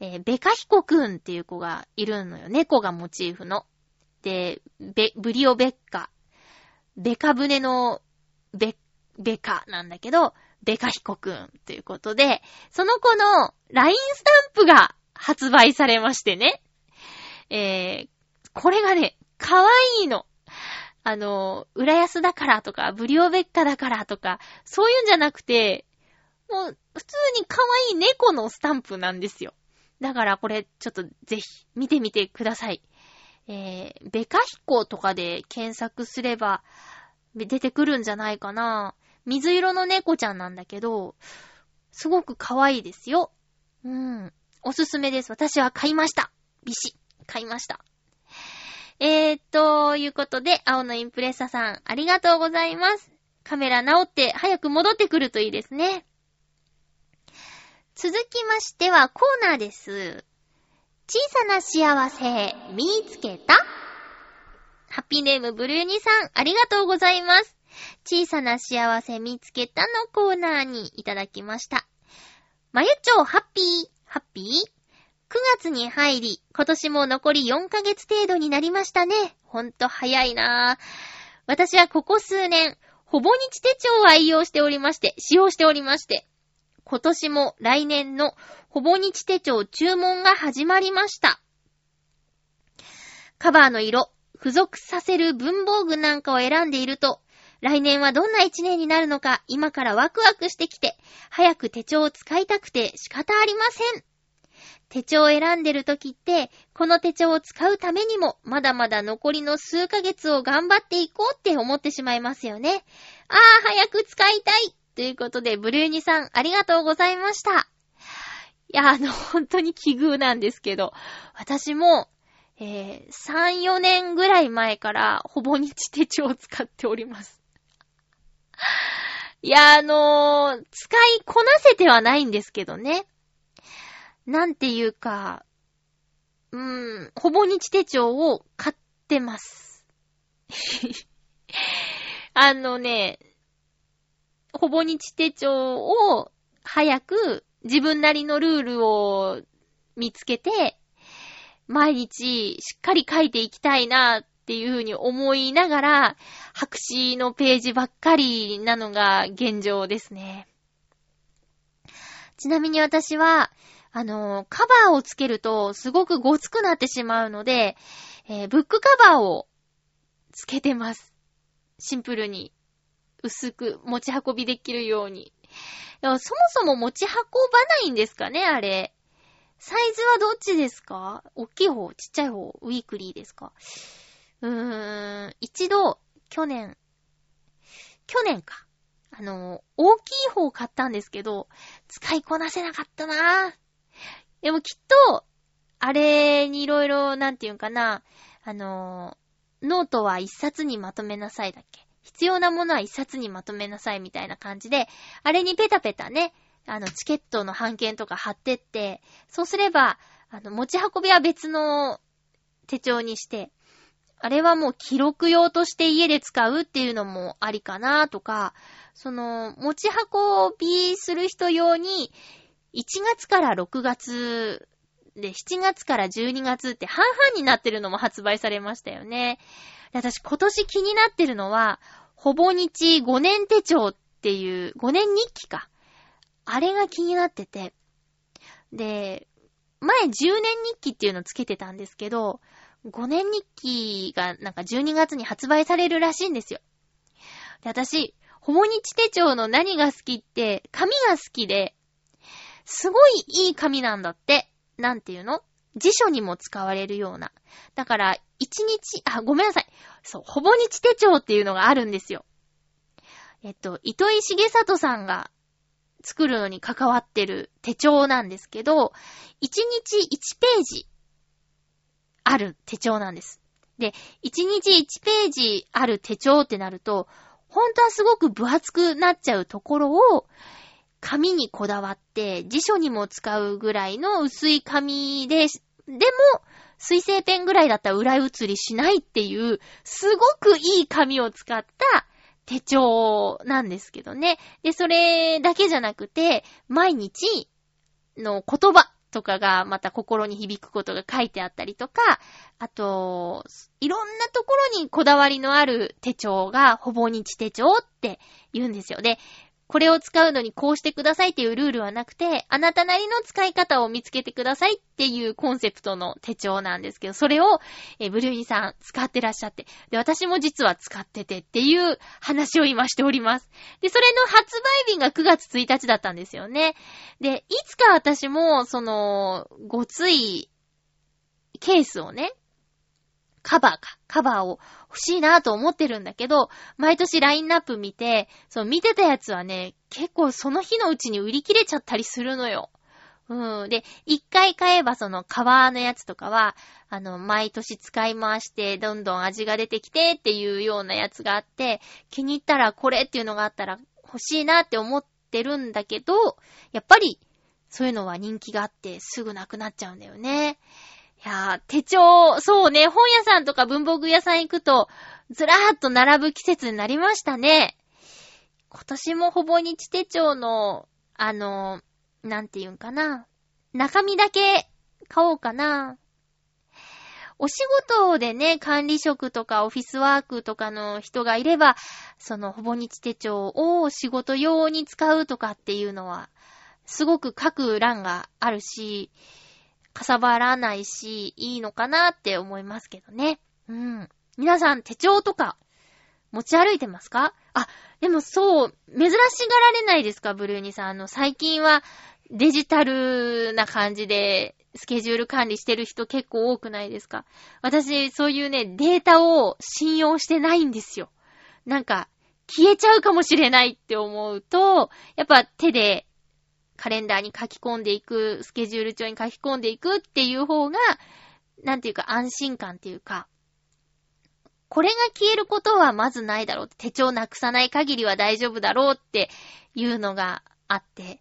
えー、ベカヒコくんっていう子がいるのよ。猫がモチーフの。で、ベ、ブリオベッカ。ベカ船のベ、ベカなんだけど、ベカヒコくんということで、その子の LINE スタンプが発売されましてね。えー、これがね、可愛いいの。あの、浦安だからとか、ブリオベッカだからとか、そういうんじゃなくて、もう、普通に可愛い猫のスタンプなんですよ。だからこれ、ちょっとぜひ、見てみてください。えー、ベカヒコとかで検索すれば、出てくるんじゃないかな。水色の猫ちゃんなんだけど、すごく可愛いですよ。うん。おすすめです。私は買いました。ビシ。買いました。えー、ということで、青のインプレッサさん、ありがとうございます。カメラ直って早く戻ってくるといいですね。続きましてはコーナーです。小さな幸せ、見つけた？ハッピーネームブルーニさん、ありがとうございます。小さな幸せ見つけたのコーナーにいただきました。まゆちょハッピー、ハッピー ?9 月に入り、今年も残り4ヶ月程度になりましたね。ほんと早いなぁ。私はここ数年、ほぼ日手帳を愛用しておりまして、使用しておりまして、今年も来年のほぼ日手帳注文が始まりました。カバーの色、付属させる文房具なんかを選んでいると、来年はどんな一年になるのか今からワクワクしてきて、早く手帳を使いたくて仕方ありません。手帳を選んでる時って、この手帳を使うためにも、まだまだ残りの数ヶ月を頑張っていこうって思ってしまいますよね。ああ、早く使いたいということで、ブルーニさん、ありがとうございました。いや、あの、本当に奇遇なんですけど、私も、えー、3、4年ぐらい前から、ほぼ日手帳を使っております。いや、あのー、使いこなせてはないんですけどね。なんていうか、うーん、ほぼ日手帳を買ってます。あのね、ほぼ日手帳を早く自分なりのルールを見つけて、毎日しっかり書いていきたいなっていうふうに思いながら、白紙のページばっかりなのが現状ですね。ちなみに私は、あの、カバーをつけるとすごくごつくなってしまうので、えー、ブックカバーをつけてます。シンプルに。薄く持ち運びできるように。そもそも持ち運ばないんですかね、あれ。サイズはどっちですか？大きい方ちっちゃい方ウィークリーですか？うーん、一度、去年、去年か。あの、大きい方を買ったんですけど、使いこなせなかったなぁ。でもきっと、あれにいろいろ、なんていうんかな、あの、ノートは一冊にまとめなさいだっけ必要なものは一冊にまとめなさいみたいな感じで、あれにペタペタね、あの、チケットの半券とか貼ってって、そうすれば、あの、持ち運びは別の手帳にして、あれはもう記録用として家で使うっていうのもありかなとか、その、持ち運びする人用に、1月から6月で、7月から12月って半々になってるのも発売されましたよね。私今年気になってるのは、ほぼ日5年手帳っていう、5年日記か。あれが気になってて。で、前10年日記っていうのをつけてたんですけど、5年日記がなんか12月に発売されるらしいんですよ。で、私、ほぼ日手帳の何が好きって、紙が好きで、すごいいい紙なんだって。なんていうの？辞書にも使われるような。だから、一日、あ、ごめんなさい。そう、ほぼ日手帳っていうのがあるんですよ。えっと、糸井重里さんが作るのに関わってる手帳なんですけど、一日一ページある手帳なんです。で、一日一ページある手帳ってなると、本当はすごく分厚くなっちゃうところを、紙にこだわって、辞書にも使うぐらいの薄い紙で、でも、水性ペンぐらいだったら裏写りしないっていう、すごくいい紙を使った手帳なんですけどね。で、それだけじゃなくて、毎日の言葉とかがまた心に響くことが書いてあったりとか、あと、いろんなところにこだわりのある手帳がほぼ日手帳って言うんですよ。で、これを使うのにこうしてくださいっていうルールはなくて、あなたなりの使い方を見つけてくださいっていうコンセプトの手帳なんですけど、それを、えブルーニさん使ってらっしゃって、で、私も実は使っててっていう話を今しております。で、それの発売日が9月1日だったんですよね。で、いつか私も、その、ごついケースをね、カバーか。カバーを欲しいなと思ってるんだけど、毎年ラインナップ見て、そう、見てたやつはね、結構その日のうちに売り切れちゃったりするのよ。うん。で、一回買えばその革のやつとかは、あの、毎年使い回して、どんどん味が出てきてっていうようなやつがあって、気に入ったらこれっていうのがあったら欲しいなって思ってるんだけど、やっぱり、そういうのは人気があってすぐなくなっちゃうんだよね。いやー、手帳、そうね、本屋さんとか文房具屋さん行くと、ずらーっと並ぶ季節になりましたね。今年もほぼ日手帳の、あの、なんて言うんかな。中身だけ買おうかな。お仕事でね、管理職とかオフィスワークとかの人がいれば、そのほぼ日手帳を仕事用に使うとかっていうのは、すごく書く欄があるし、かさばらないし、いいのかなって思いますけどね。うん。皆さん手帳とか持ち歩いてますか？あ、でもそう、珍しがられないですか、ブルーニさん。あの、最近はデジタルな感じでスケジュール管理してる人結構多くないですか？私、そういうね、データを信用してないんですよ。なんか、消えちゃうかもしれないって思うと、やっぱ手でカレンダーに書き込んでいく、スケジュール帳に書き込んでいくっていう方が、なんていうか安心感っていうか、これが消えることはまずないだろう。手帳なくさない限りは大丈夫だろうっていうのがあって、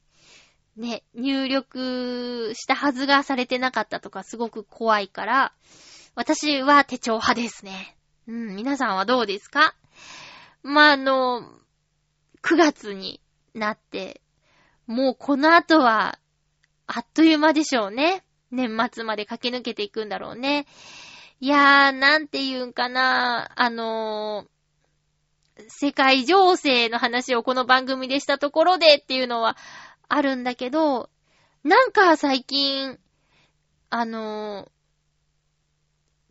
ね、入力したはずがされてなかったとかすごく怖いから、私は手帳派ですね。うん、皆さんはどうですか？まあ、あの、9月になって、もうこの後は、あっという間でしょうね。年末まで駆け抜けていくんだろうね。いやー、なんて言うんかな。あのー、世界情勢の話をこの番組でしたところでっていうのはあるんだけど、なんか最近、あのー、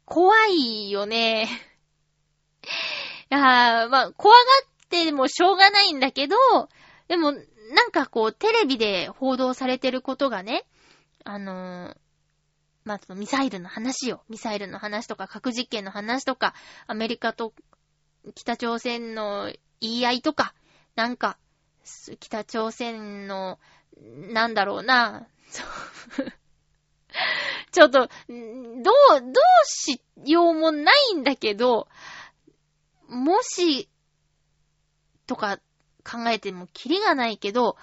怖いよね。いやー、まあ、怖がってもしょうがないんだけど、でも、なんかこう、テレビで報道されてることがね、あのー、まあ、そのミサイルの話よ。ミサイルの話とか核実験の話とか、アメリカと北朝鮮の言い合いとか、なんか、北朝鮮の、なんだろうな、ちょっと、どう、どうしようもないんだけど、もし、とか考えてもキリがないけど、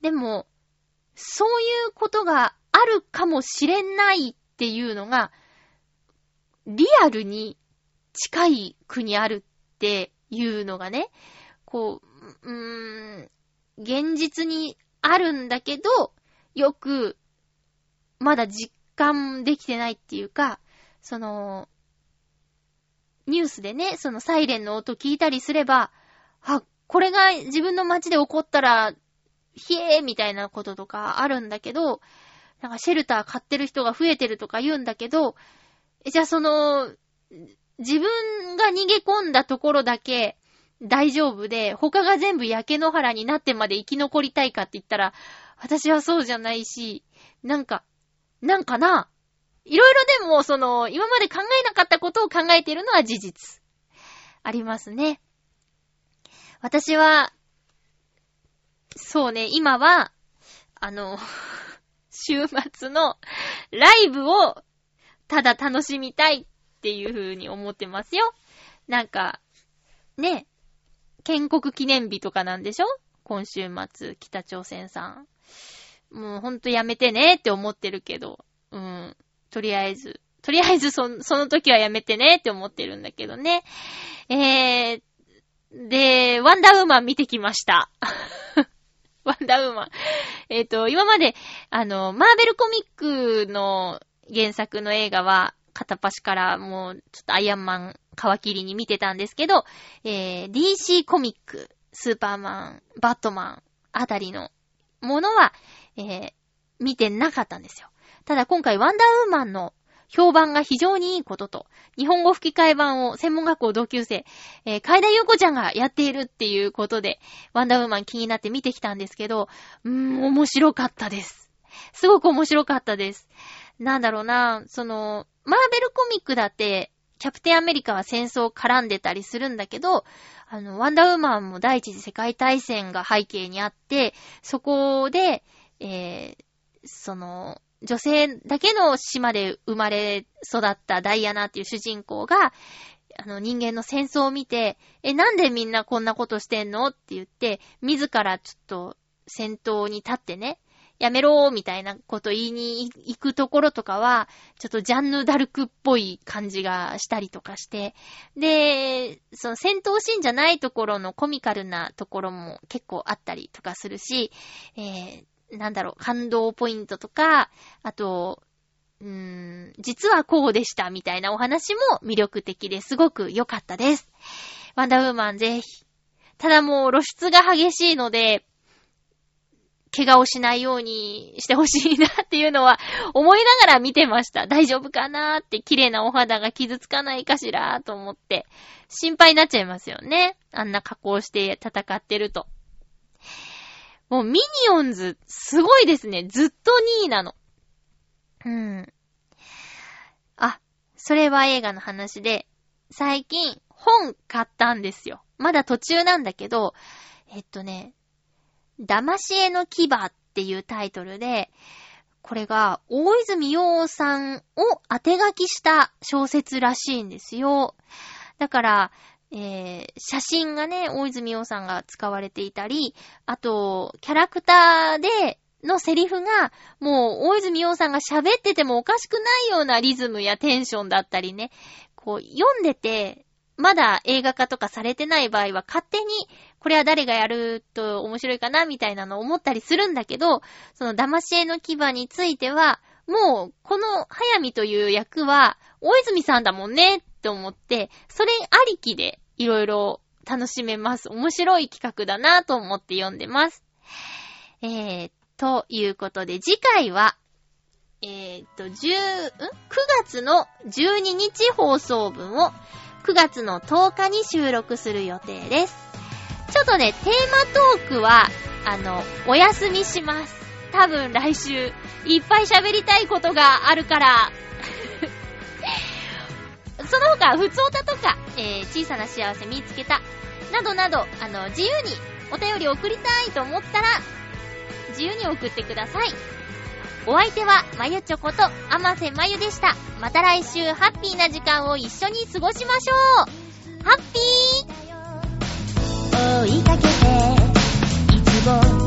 でも、そういうことがあるかもしれないっていうのが、リアルに近い国あるっていうのがね、こう、うーん、現実にあるんだけど、よく、まだ実感できてないっていうか、その、ニュースでね、そのサイレンの音聞いたりすれば、あ、これが自分の街で起こったら、ひえーみたいなこととかあるんだけど、なんかシェルター買ってる人が増えてるとか言うんだけど、じゃあその、自分が逃げ込んだところだけ大丈夫で、他が全部焼け野原になってまで生き残りたいかって言ったら、私はそうじゃないし、なんか、なんかな、いろいろでも、その、今まで考えなかったことを考えてるのは事実。ありますね。私は、そうね、今は、あの、週末のライブをただ楽しみたいっていう風に思ってますよ。なんか、ね、建国記念日とかなんでしょ？今週末、北朝鮮さん。もうほんとやめてねって思ってるけど、うん、とりあえず、とりあえずそその時はやめてねって思ってるんだけどね。えー、で、ワンダーウーマン見てきました。ワンダーウーマン。えっ、と、今まで、あの、マーベルコミックの原作の映画は、片っ端からもう、ちょっとアイアンマン皮切りに見てたんですけど、えー、DC コミック、スーパーマン、バットマンあたりのものは、えー、見てなかったんですよ。ただ今回ワンダーウーマンの評判が非常にいいことと、日本語吹き替え版を専門学校同級生、えー、海田優子ちゃんがやっているっていうことで、ワンダーウーマン気になって見てきたんですけど、うーん、面白かったです。すごく面白かったです。なんだろうな、その、マーベルコミックだって、キャプテンアメリカは戦争絡んでたりするんだけど、あの、ワンダーウーマンも第一次世界大戦が背景にあって、そこで、えー、その、女性だけの島で生まれ育ったダイアナっていう主人公が、あの人間の戦争を見て、え、なんでみんなこんなことしてんのって言って、自らちょっと戦闘に立ってね、やめろーみたいなこと言いに行くところとかは、ちょっとジャンヌ・ダルクっぽい感じがしたりとかして、で、その戦闘シーンじゃないところのコミカルなところも結構あったりとかするし、えー、なんだろう、感動ポイントとか、あと、うーん、実はこうでしたみたいなお話も魅力的ですごく良かったです。ワンダーウーマンぜひ。ただもう露出が激しいので、怪我をしないようにしてほしいなっていうのは思いながら見てました。大丈夫かなーって綺麗なお肌が傷つかないかしらと思って心配になっちゃいますよね。あんな加工して戦ってると。もうミニオンズすごいですね。ずっと2位なの。うん。あ、それは映画の話で、最近本買ったんですよ。まだ途中なんだけど、えっとね、騙し絵の牙っていうタイトルで、これが大泉洋さんを当て書きした小説らしいんですよ。だから、えー、写真がね、大泉洋さんが使われていたり、あと、キャラクターで、のセリフが、もう、大泉洋さんが喋っててもおかしくないようなリズムやテンションだったりね、こう、読んでて、まだ映画化とかされてない場合は勝手にこれは誰がやると面白いかなみたいなのを思ったりするんだけど、その騙し絵の牙については、もうこの早見という役は大泉さんだもんねって思って、それありきでいろいろ楽しめます。面白い企画だなと思って読んでます。えー、ということで次回は、えー、っと、10、ん ?9 月の12日放送分を9月の10日に収録する予定です。ちょっとね、テーマトークは、あの、お休みします。多分来週、いっぱい喋りたいことがあるから、その他、ふつおたとか、えー、小さな幸せ見つけた、などなど、あの、自由にお便り送りたいと思ったら、自由に送ってください。お相手は、まゆちょこと、あませまゆでした。また来週、ハッピーな時間を一緒に過ごしましょうハッピー追いかけて、いつも